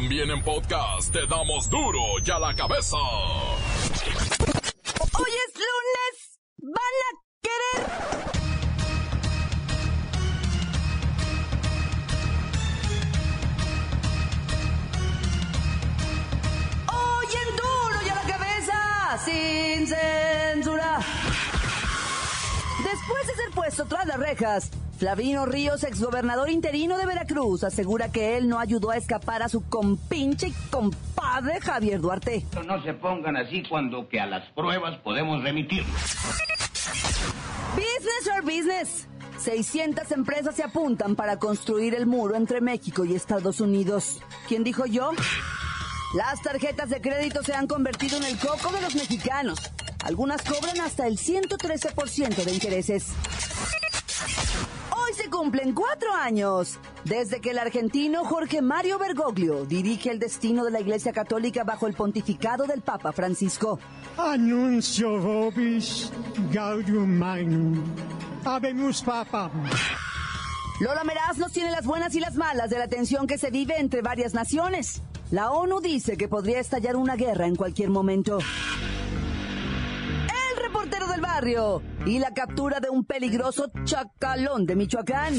También en podcast te damos duro y a la cabeza. Hoy es lunes. ¿Van a querer? Hoy en duro y a la cabeza. Sin censura. Después de ser puesto tras las rejas, Flavino Ríos, exgobernador interino de Veracruz, asegura que él no ayudó a escapar a su compinche y compadre Javier Duarte. No se pongan así cuando que a las pruebas podemos remitirnos. Business or business. 600 empresas se apuntan para construir el muro entre México y Estados Unidos. ¿Quién dijo yo? Las tarjetas de crédito se han convertido en el coco de los mexicanos. Algunas cobran hasta el 113% de intereses. Cumplen cuatro años desde que el argentino Jorge Mario Bergoglio dirige el destino de la Iglesia Católica bajo el pontificado del Papa Francisco. Annuncio vobis gaudium magnum. Habemus papam. Lola Meraz nos tiene las buenas y las malas de la tensión que se vive entre varias naciones. La ONU dice que podría estallar una guerra en cualquier momento. Y la captura de un peligroso chacalón de Michoacán.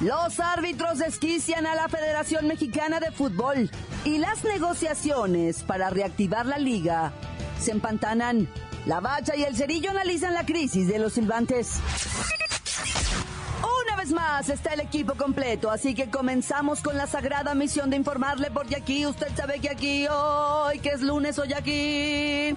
Los árbitros desquician a la Federación Mexicana de Fútbol y las negociaciones para reactivar la liga se empantanan. La Bacha y el Cerillo analizan la crisis de los silbantes. Una vez más está el equipo completo, así que comenzamos con la sagrada misión de informarle porque aquí usted sabe que aquí hoy, que es lunes hoy aquí.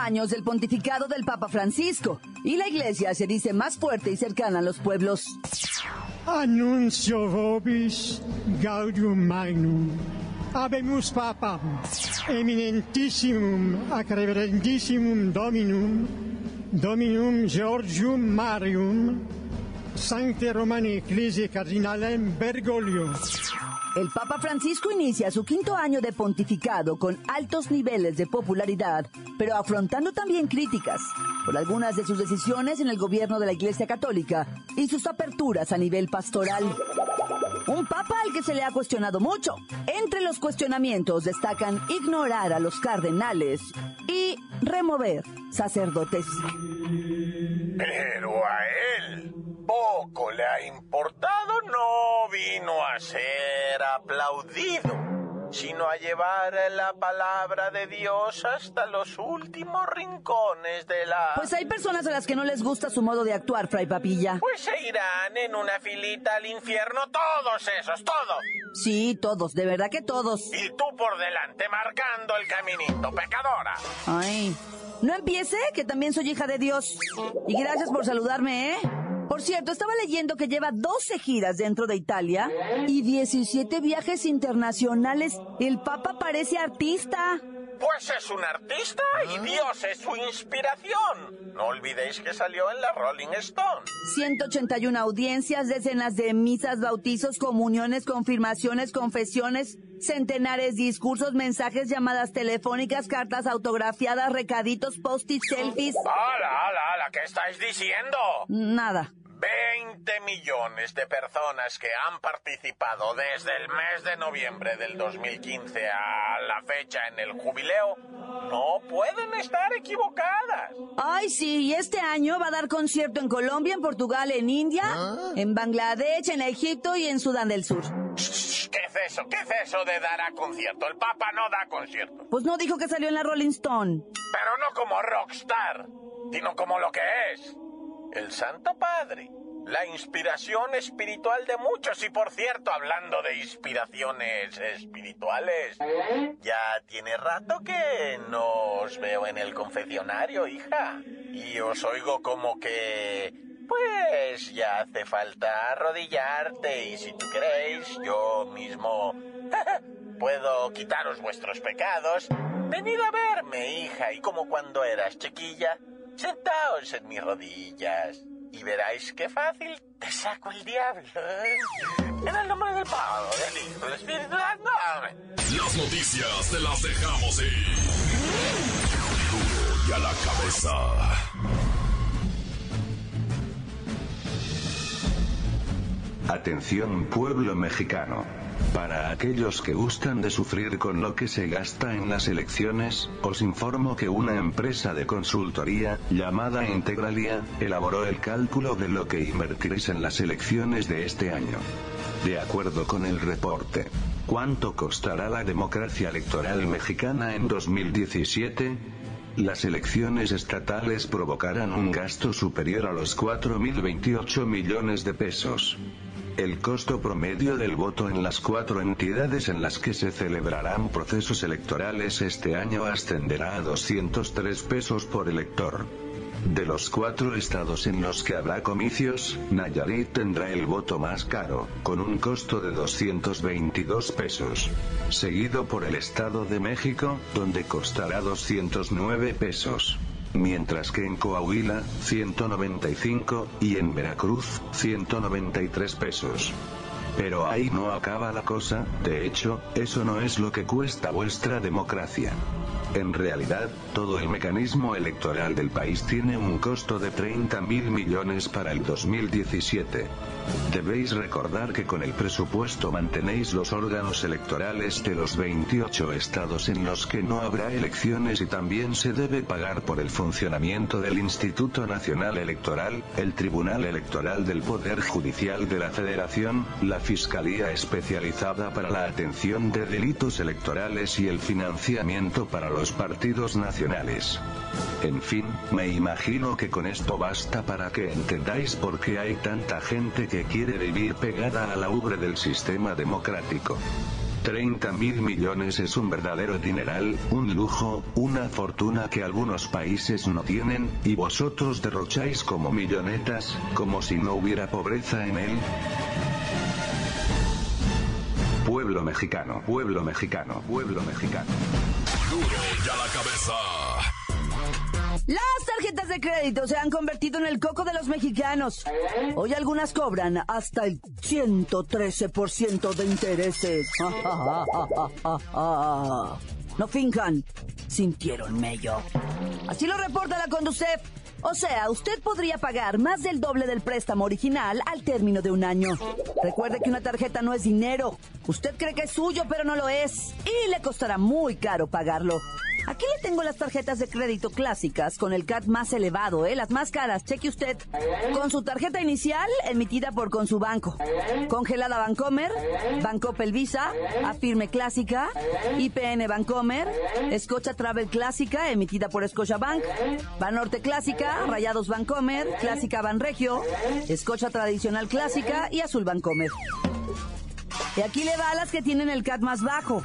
Años del pontificado del Papa Francisco y la iglesia se dice más fuerte y cercana a los pueblos. Annuncio vobis gaudium magnum. Habemus papam. Eminentissimum ac reverendissimum dominum. Dominum Georgium Marium. Sancte Romani Ecclesiae Cardinalem Bergoglio. El Papa Francisco inicia su quinto año de pontificado con altos niveles de popularidad, pero afrontando también críticas por algunas de sus decisiones en el gobierno de la Iglesia Católica y sus aperturas a nivel pastoral. Un papa al que se le ha cuestionado mucho. Entre los cuestionamientos destacan ignorar a los cardenales y remover sacerdotes. Pero a él poco le ha importado, no vino a ser aplaudido, sino a llevar la palabra de Dios hasta los últimos rincones de la... Pues hay personas a las que no les gusta su modo de actuar, Fray Papilla. Pues se irán en una filita al infierno todos esos, todos. Sí, todos, de verdad que todos. Y tú por delante marcando el caminito, pecadora. Ay, no empiece, que también soy hija de Dios. Y gracias por saludarme, ¿eh? Por cierto, estaba leyendo que lleva 12 giras dentro de Italia y 17 viajes internacionales. El Papa parece artista. Pues es un artista y Dios es su inspiración. No olvidéis que salió en la Rolling Stone. 181 audiencias, decenas de misas, bautizos, comuniones, confirmaciones, confesiones, centenares, discursos, mensajes, llamadas telefónicas, cartas autografiadas, recaditos, post-it, selfies. ¡Hala, hala, hala! ¿Qué estáis diciendo? Nada. 20 millones de personas que han participado desde el mes de noviembre del 2015 a la fecha en el jubileo no pueden estar equivocadas. Ay, sí, y este año va a dar concierto en Colombia, en Portugal, en India, en Bangladesh, en Egipto y en Sudán del Sur. ¿Qué es eso? ¿Qué es eso de dar a concierto? El Papa no da concierto. Pues no dijo que salió en la Rolling Stone. Pero no como rockstar, sino como lo que es. El Santo Padre. La inspiración espiritual de muchos. Y por cierto, hablando de inspiraciones espirituales, ya tiene rato que no os veo en el confesionario, hija. Y os oigo como que pues ya hace falta arrodillarte y si tú queréis, yo mismo puedo quitaros vuestros pecados. Venid a verme, hija, y como cuando eras chiquilla, sentaos en mis rodillas y veráis qué fácil te saco el diablo. En el nombre del Padre, del Hijo del Espíritu Santo. Las noticias te las dejamos ir. Duro y a la cabeza. Atención pueblo mexicano. Para aquellos que gustan de sufrir con lo que se gasta en las elecciones, os informo que una empresa de consultoría, llamada Integralia, elaboró el cálculo de lo que invertiréis en las elecciones de este año. De acuerdo con el reporte, ¿cuánto costará la democracia electoral mexicana en 2017? Las elecciones estatales provocarán un gasto superior a los 4.028 millones de pesos. El costo promedio del voto en las cuatro entidades en las que se celebrarán procesos electorales este año ascenderá a 203 pesos por elector. De los cuatro estados en los que habrá comicios, Nayarit tendrá el voto más caro, con un costo de 222 pesos. Seguido por el Estado de México, donde costará 209 pesos mientras que en Coahuila, 195, y en Veracruz, 193 pesos. Pero ahí no acaba la cosa, de hecho, eso no es lo que cuesta vuestra democracia. En realidad, todo el mecanismo electoral del país tiene un costo de 30 mil millones para el 2017. Debéis recordar que con el presupuesto mantenéis los órganos electorales de los 28 estados en los que no habrá elecciones y también se debe pagar por el funcionamiento del Instituto Nacional Electoral, el Tribunal Electoral del Poder Judicial de la Federación, la Fiscalía Especializada para la Atención de Delitos Electorales y el financiamiento para los los partidos nacionales. En fin, me imagino que con esto basta para que entendáis por qué hay tanta gente que quiere vivir pegada a la ubre del sistema democrático. 30 mil millones es un verdadero dineral, un lujo, una fortuna que algunos países no tienen, y vosotros derrocháis como millonetas, como si no hubiera pobreza en él. Pueblo mexicano, pueblo mexicano, pueblo mexicano. La cabeza. Las tarjetas de crédito se han convertido en el coco de los mexicanos. Hoy algunas cobran hasta el 113% de intereses. No finjan, sintieron mello. Así lo reporta la Conducef. O sea, usted podría pagar más del doble del préstamo original al término de un año. Recuerde que una tarjeta no es dinero. Usted cree que es suyo, pero no lo es. Y le costará muy caro pagarlo. Aquí le tengo las tarjetas de crédito clásicas con el CAT más elevado, ¿eh? Las más caras, cheque usted. Con su tarjeta inicial emitida por Consubanco. Congelada Bancomer, Bancopel Visa, Afirme Clásica, IPN Bancomer, Escocha Travel Clásica emitida por Bank, Banorte Clásica, Rayados Bancomer, Clásica Banregio, Escocha Tradicional Clásica y Azul Bancomer. Y aquí le va a las que tienen el CAT más bajo.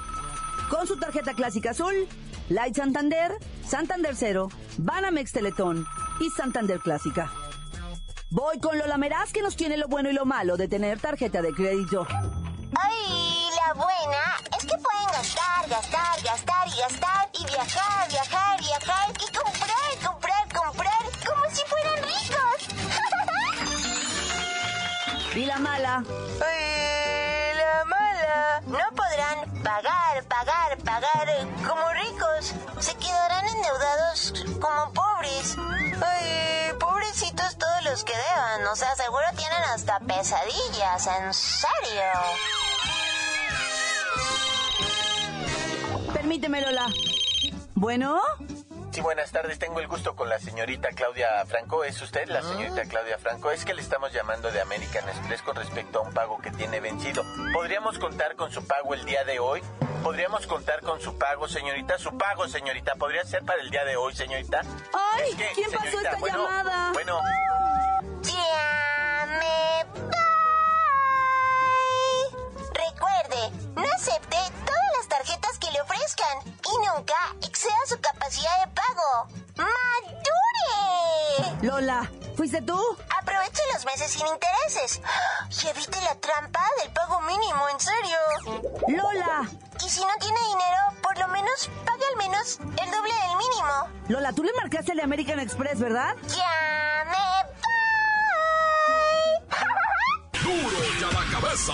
Con su tarjeta clásica azul, Light Santander, Santander Cero, Banamex Teletón y Santander Clásica. Voy con Lola Meraz que nos tiene lo bueno y lo malo de tener tarjeta de crédito. Ay, la buena es que pueden gastar, gastar, gastar y gastar y viajar, viajar, viajar y comprar, comprar, comprar como si fueran ricos. ¿Y la mala? Ay, la mala. No podrán pagar, pagar, pagar como endeudados como pobres. Ay, pobrecitos todos los que deban. O sea, seguro tienen hasta pesadillas, en serio. Permíteme, Lola. Bueno, Sí, buenas tardes. Tengo el gusto con la señorita Claudia Franco. ¿Es usted la señorita Claudia Franco? Es que le estamos llamando de American Express con respecto a un pago que tiene vencido. ¿Podríamos contar con su pago el día de hoy? ¿Podríamos contar con su pago, señorita? Su pago, señorita. ¿Podría ser para el día de hoy, señorita? ¡Ay! Es que, ¿Quién pasó señorita, esta bueno, llamada? Bueno, Ya me voy. Recuerde, no acepte todas las tarjetas que le ofrezcan y nunca exceda su capacidad de pago. ¡Madure! Lola, ¿fuiste tú? Aproveche los meses sin intereses. Y evite la trampa del pago mínimo, en serio. Lola, Y si no tiene dinero, por lo menos pague al menos el doble del mínimo. Lola, tú le marcaste al de American Express, ¿verdad? Ya me voy. Duro y a la cabeza.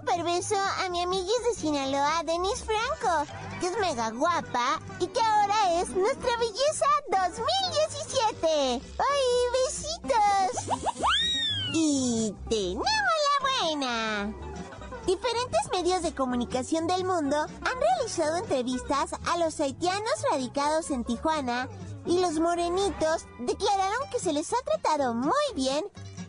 Super beso a mi amiguis de Sinaloa, Denise Franco, que es mega guapa y que ahora es nuestra belleza 2017. ¡Ay, besitos! Y tenemos la buena. Diferentes medios de comunicación del mundo han realizado entrevistas a los haitianos radicados en Tijuana y los morenitos declararon que se les ha tratado muy bien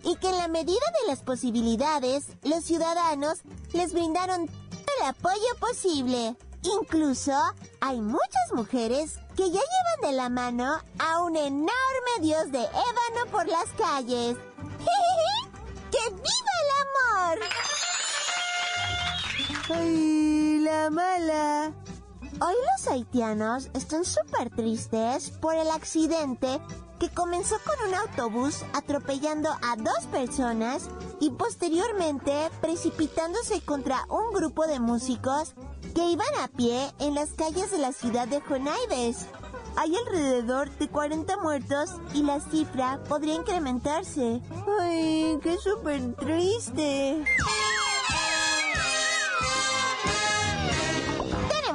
y que en la medida de las posibilidades los ciudadanos les brindaron todo el apoyo posible. Incluso hay muchas mujeres que ya llevan de la mano a un enorme dios de ébano por las calles. ¡Que viva el amor! ¡Ay, la mala! Hoy los haitianos están súper tristes por el accidente que comenzó con un autobús atropellando a dos personas y posteriormente precipitándose contra un grupo de músicos que iban a pie en las calles de la ciudad de Jonaides. Hay alrededor de 40 muertos y la cifra podría incrementarse. ¡Ay, qué súper triste!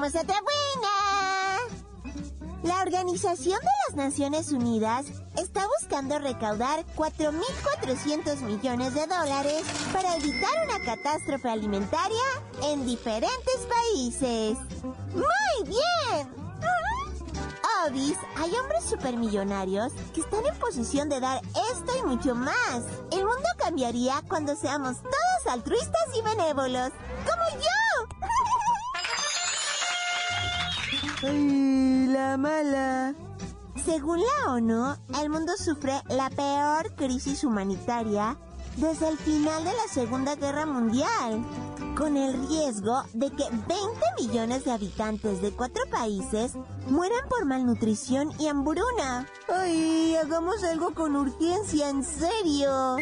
tenemos otra buena. La Organización de las Naciones Unidas está buscando recaudar 4.400 millones de dólares para evitar una catástrofe alimentaria en diferentes países. ¡Muy bien! Obis, hay hombres supermillonarios que están en posición de dar esto y mucho más. El mundo cambiaría cuando seamos todos altruistas y benévolos, como yo. ¡Ay, la mala! Según la ONU, el mundo sufre la peor crisis humanitaria desde el final de la Segunda Guerra Mundial, con el riesgo de que 20 millones de habitantes de cuatro países mueran por malnutrición y hambruna. ¡Ay, hagamos algo con urgencia, en serio!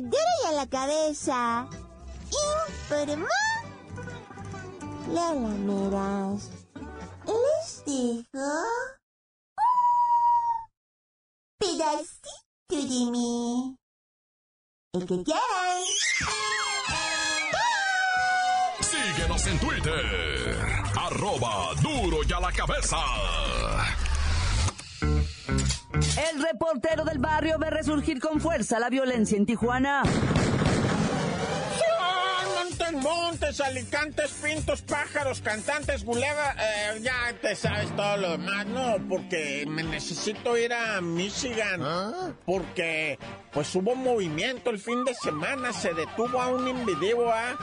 Duro y a la cabeza. Informó Lola Meras. Les dijo un pedacito de mí. El que quieran. Síguenos en Twitter. Arroba duro y a la cabeza. El reportero del barrio ve resurgir con fuerza la violencia en Tijuana. Montes, montes, alicantes, pintos, pájaros, cantantes, buleva, eh, ya te sabes todo lo demás, no, porque me necesito ir a Michigan, porque pues hubo movimiento el fin de semana, se detuvo a un individuo, a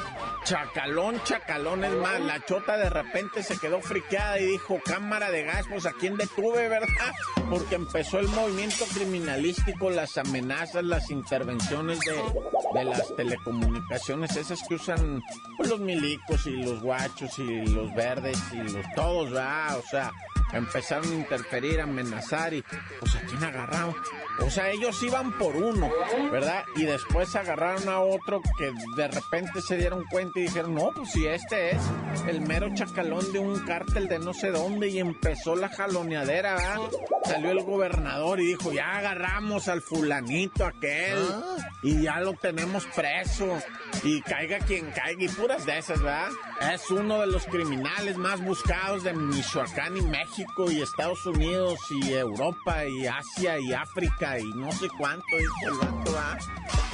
chacalón, chacalón, es más, la chota de repente se quedó friqueada y dijo, cámara de gas, pues a quién detuve, ¿verdad? Porque empezó el movimiento criminalístico, las amenazas, las intervenciones de, de las telecomunicaciones, esas que usan pues, los milicos y los guachos y los verdes y los todos, ¿verdad? O sea, empezaron a interferir, a amenazar y pues a quién agarraron. O sea, ellos iban por uno, ¿verdad? Y después agarraron a otro que de repente se dieron cuenta y dijeron, no, pues si este es el mero chacalón de un cártel de no sé dónde y empezó la jaloneadera, ¿verdad? Salió el gobernador y dijo, ya agarramos al fulanito aquel y ya lo tenemos preso y caiga quien caiga y puras de esas, ¿verdad? Es uno de los criminales más buscados de Michoacán y México. México y Estados Unidos y Europa y Asia y África y no sé cuánto, dijo el vato, ¿ah?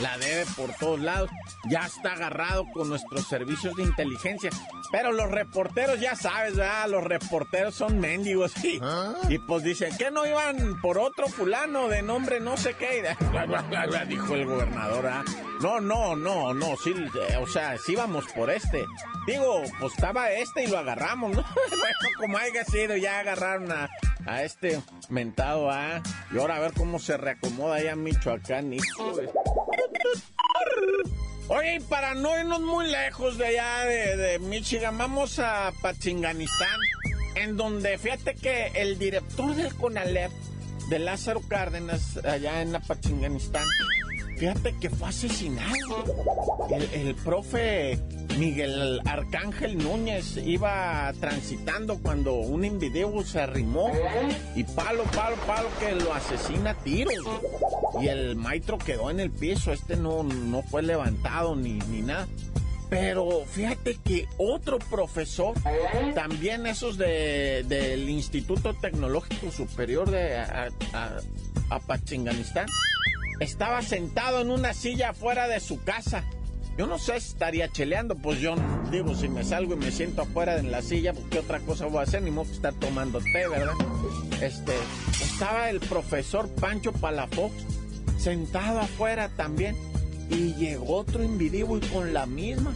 La debe por todos lados. Ya está agarrado con nuestros servicios de inteligencia. Pero los reporteros, ya sabes, ¿verdad? Los reporteros son mendigos y, y pues dicen que no iban por otro fulano de nombre no sé qué. dijo el gobernador, ¿ah? No, no, no, no, sí, eh, o sea, sí vamos por este. Digo, pues estaba este y lo agarramos, ¿no? bueno, como haya sido, ya a, este mentado, ¿ah? Y ahora a ver cómo se reacomoda allá Michoacán. Oye, y para no irnos muy lejos de allá de, de Michigan, vamos a Pachinganistán, en donde fíjate que el director del CONALEP, de Lázaro Cárdenas, allá en Pachinganistán, fíjate que fue asesinado. El, profe Miguel Arcángel Núñez iba transitando cuando un individuo se arrimó y palo, palo, palo que lo asesina a tiros. Y el maestro quedó en el piso, este no, no fue levantado ni, ni nada. Pero fíjate que otro profesor, también esos de, del Instituto Tecnológico Superior de a, a, a estaba sentado en una silla afuera de su casa. Yo no sé si estaría cheleando, pues yo digo, si me salgo y me siento afuera en la silla, pues qué otra cosa voy a hacer, ni modo que estar tomando té, ¿verdad? Este, estaba el profesor Pancho Palafox sentado afuera también y llegó otro individuo y con la misma,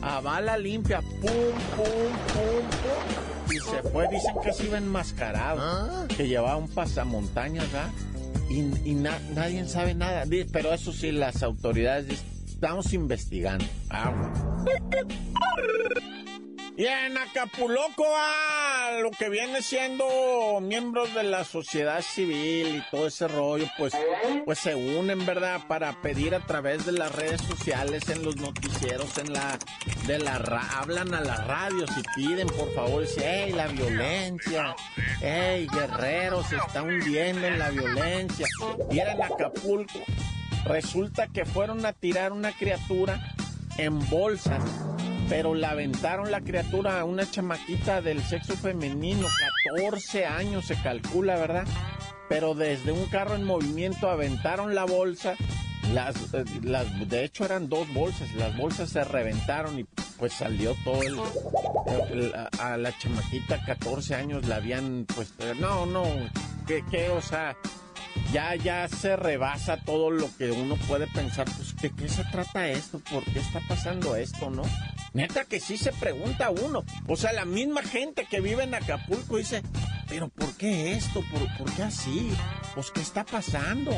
a bala limpia, pum, pum, pum, pum, y se fue, dicen que se iba enmascarado, que llevaba un pasamontañas, ¿verdad? Y, y na, nadie sabe nada. Pero eso sí, las autoridades dicen, estamos investigando. Agua. Y en Acapulco, ah, lo que viene siendo miembros de la sociedad civil y todo ese rollo, pues, pues se unen, ¿verdad? Para pedir a través de las redes sociales, en los noticieros, en la, de la, hablan a las radios y piden, por favor, hey, la violencia, hey, guerreros, se está hundiendo en la violencia. Y era en Acapulco. Resulta que fueron a tirar una criatura en bolsas pero la aventaron la criatura a una chamaquita del sexo femenino, 14 años se calcula, ¿verdad? Pero desde un carro en movimiento aventaron la bolsa, las, las, de hecho eran dos bolsas, las bolsas se reventaron y pues salió todo el, el a, la chamaquita 14 años la habían pues no, no, que, que o sea, ya, ya se rebasa todo lo que uno puede pensar, pues, ¿de qué se trata esto? ¿Por qué está pasando esto, no? Neta que sí se pregunta uno. O sea, la misma gente que vive en Acapulco dice, pero ¿por qué esto? ¿Por, qué así? Pues, ¿qué está pasando?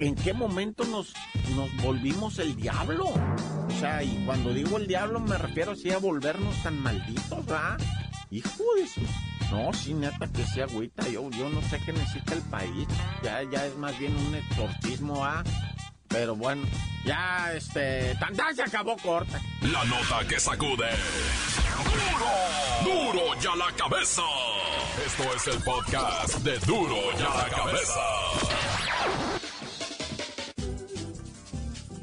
¿En qué momento nos, nos volvimos el diablo? O sea, y cuando digo el diablo me refiero así a volvernos tan malditos, ¿verdad? Hijo de su... No, sí, neta que sí agüita. Yo, yo no sé qué necesita el país. Ya, ya es más bien un exorcismo, ¿ah? Pero bueno, ya este. ¡Tantán se acabó corta! La nota que sacude. ¡Duro! ¡Duro ya la cabeza! Esto es el podcast de Duro ya la cabeza.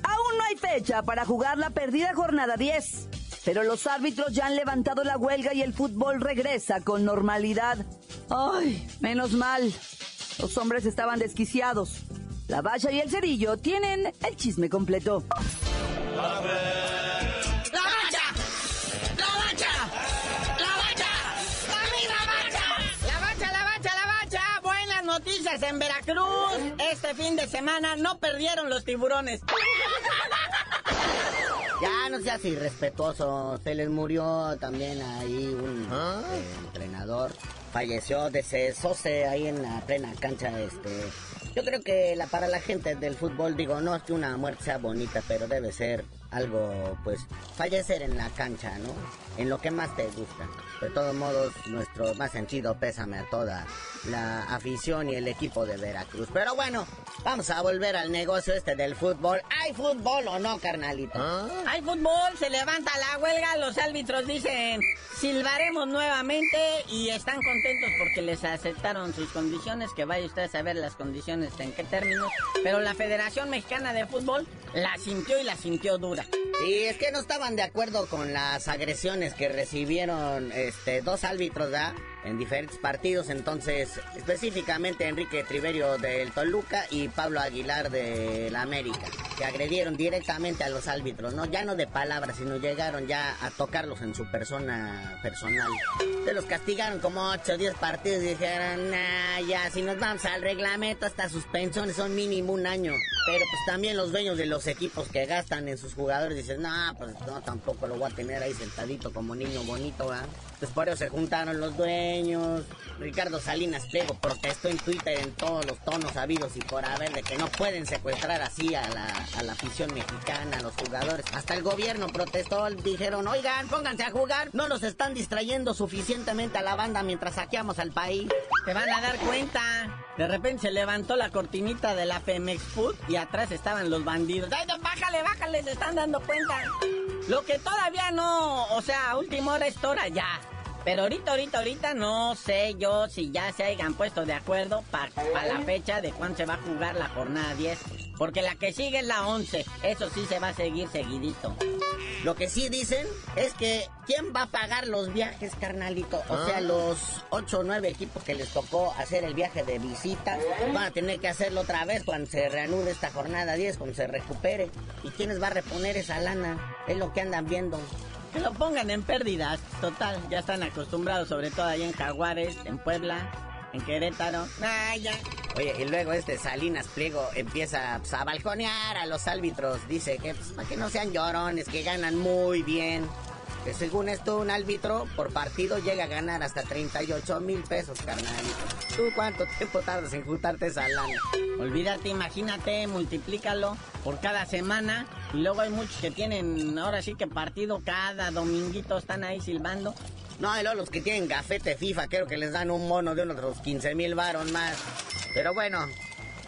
Aún no hay fecha para jugar la perdida jornada 10. Pero los árbitros ya han levantado la huelga y el fútbol regresa con normalidad. ¡Ay! Menos mal. Los hombres estaban desquiciados. La Bacha y el Cerillo tienen el chisme completo. ¡La Bacha! ¡La Bacha! ¡La Bacha! ¡A mí la Bacha! ¡La Bacha, la Bacha, la Bacha! Buenas noticias en Veracruz. Este fin de semana no perdieron los tiburones. Ya no seas irrespetuoso. Se les murió también ahí un ¿Ah? eh, entrenador. Falleció, desesóse ahí en la plena cancha. Este, yo creo que la, para la gente del fútbol, digo, no es que una muerte sea bonita, pero debe ser algo, pues, fallecer en la cancha, ¿no? En lo que más te gusta. De todos modos, nuestro más sentido pésame a toda la afición y el equipo de Veracruz. Pero bueno, vamos a volver al negocio este del fútbol. ¿Hay fútbol o no, carnalito? Hay fútbol, se levanta la huelga, los árbitros dicen, silbaremos nuevamente y están contentos porque les aceptaron sus condiciones, que vaya usted a saber las condiciones en qué términos, pero la Federación Mexicana de Fútbol la sintió y la sintió dura. Y es que no estaban de acuerdo con las agresiones que recibieron este dos árbitros, en diferentes partidos, entonces específicamente Enrique Triverio del Toluca y Pablo Aguilar del América, que agredieron directamente a los árbitros, ¿no? Ya no de palabras, sino llegaron ya a tocarlos en su persona personal. Se los castigaron como 8 o 10 partidos y dijeron, nah, ya, si nos vamos al reglamento, hasta suspensiones son mínimo un año. Pero pues también los dueños de los equipos que gastan en sus jugadores dicen, no, pues no, tampoco lo voy a tener ahí sentadito como niño bonito, ¿verdad? Pues por eso se juntaron los dueños. Ricardo Salinas Pliego protestó en Twitter en todos los tonos habidos y por haber de que no pueden secuestrar así a la, a la afición mexicana, a los jugadores. Hasta el gobierno protestó, dijeron, oigan, pónganse a jugar, no nos están distrayendo suficientemente a la banda mientras saqueamos al país. Te van a dar cuenta. De repente se levantó la cortinita de la Pemex Food y atrás estaban los bandidos. ¡Ay, no, bájale, bájale! Se están dando cuenta. Lo que todavía no, o sea, última hora es hora ya. Pero ahorita, ahorita, ahorita no sé yo si ya se hayan puesto de acuerdo para la fecha de cuándo se va a jugar la jornada 10. Porque la que sigue es la 11. Eso sí se va a seguir seguidito. Lo que sí dicen es que ¿quién va a pagar los viajes, carnalito? O sea, los 8 o 9 equipos que les tocó hacer el viaje de visita van a tener que hacerlo otra vez cuando se reanude esta jornada 10, cuando se recupere. ¿Y quiénes va a reponer esa lana? Es lo que andan viendo. Que lo pongan en pérdidas. Total, ya están acostumbrados, sobre todo allá en Jaguares, en Puebla, en Querétaro. Ah, ya. Oye, y luego este Salinas Pliego empieza pues, a balconear a los árbitros. Dice que pues, para que no sean llorones, que ganan muy bien. Que según esto, un árbitro por partido llega a ganar hasta 38 mil pesos, carnalito. ¿Tú cuánto tiempo tardas en juntarte esa lana? Olvídate, imagínate, multiplícalo por cada semana. Y luego hay muchos que tienen, ahora sí que partido cada dominguito están ahí silbando. No, y luego los que tienen gafete FIFA, creo que les dan un mono de unos 15 mil varos más. Pero bueno,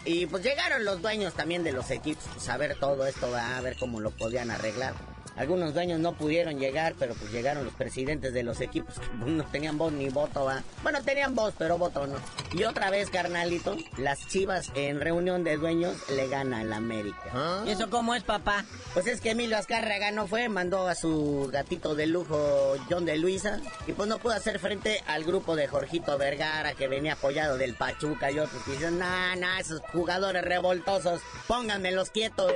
y pues llegaron los dueños también de los equipos, pues a ver todo esto, a ver cómo lo podían arreglar. Algunos dueños no pudieron llegar, pero pues llegaron los presidentes de los equipos que pues, no tenían voz ni voto, ¿va? Bueno, tenían voz, pero voto no. Y otra vez, carnalito, las chivas en reunión de dueños le gana al América. ¿Y eso cómo es, papá? Pues es que Emilio Azcárraga no fue, mandó a su gatito de lujo John de Luisa y pues no pudo hacer frente al grupo de Jorgito Vergara que venía apoyado del Pachuca y otros que dicen, nah, nah, esos jugadores revoltosos, pónganmelos quietos.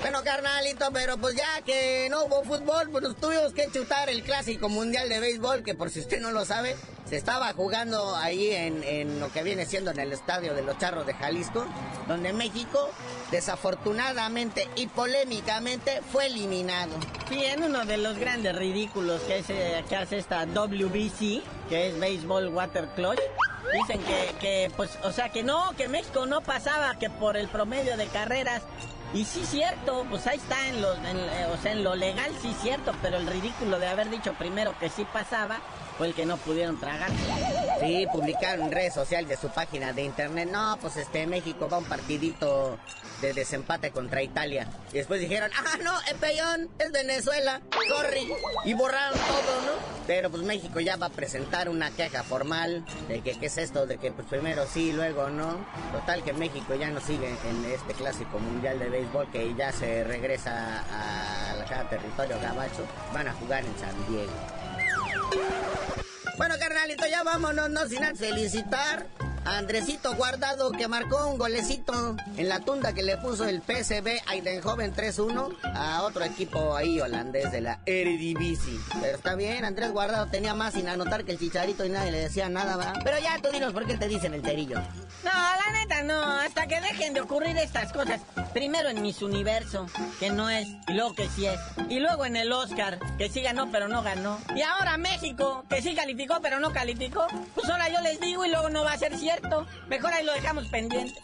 Bueno, carnalito, pero pues ya que no hubo fútbol, pues nos tuvimos que chutar el clásico mundial de béisbol, que por si usted no lo sabe, se estaba jugando ahí en, lo que viene siendo en el estadio de los Charros de Jalisco, donde México, desafortunadamente y polémicamente, fue eliminado. Sí, en uno de los grandes ridículos que, es, que hace esta WBC, que es Baseball Water Clutch. Dicen que, que, pues, o sea, que no, que México no pasaba, que por el promedio de carreras. Y sí, cierto, pues ahí está, en lo, eh, en lo legal sí, cierto, pero el ridículo de haber dicho primero que sí pasaba fue el que no pudieron tragar. Sí, publicaron en redes sociales de su página de internet, no, pues este, México va a un partidito de desempate contra Italia. Y después dijeron, ah, no, el peyón es Venezuela, sorry. Y borraron todo, ¿no? Pero pues México ya va a presentar una queja formal de que qué es esto, de que pues primero sí, luego no. Total que México ya no sigue en este clásico mundial de béisbol que ya se regresa a cada territorio gabacho. Van a jugar en San Diego. Bueno, carnalito, ya vámonos, no sin felicitar Andresito Guardado que marcó un golecito en la tunda que le puso el PSV Eindhoven 3-1 a otro equipo ahí holandés de la Eredivisie. Pero está bien, Andrés Guardado tenía más sin anotar que el chicharito y nadie le decía nada, ¿va? Pero ya tú dinos por qué te dicen el cerillo. No, la neta no, hasta que dejen de ocurrir estas cosas. Primero en Miss Universo, que no es, y luego que sí es. Y luego en el Oscar, que sí ganó pero no ganó. Y ahora México, que sí calificó pero no calificó. Pues ahora yo les digo y luego no va a ser cierto. Mejor ahí lo dejamos pendiente.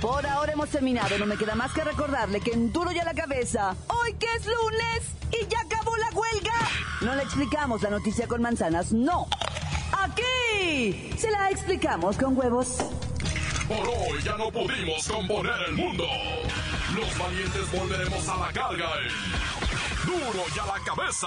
Por ahora hemos terminado, no me queda más que recordarle que en duro ya la cabeza, hoy que es lunes y ya acabó la huelga. No le explicamos la noticia con manzanas, no. Aquí se la explicamos con huevos. Por hoy ya no pudimos componer el mundo. Los valientes volveremos a la carga. en Duro y a la cabeza.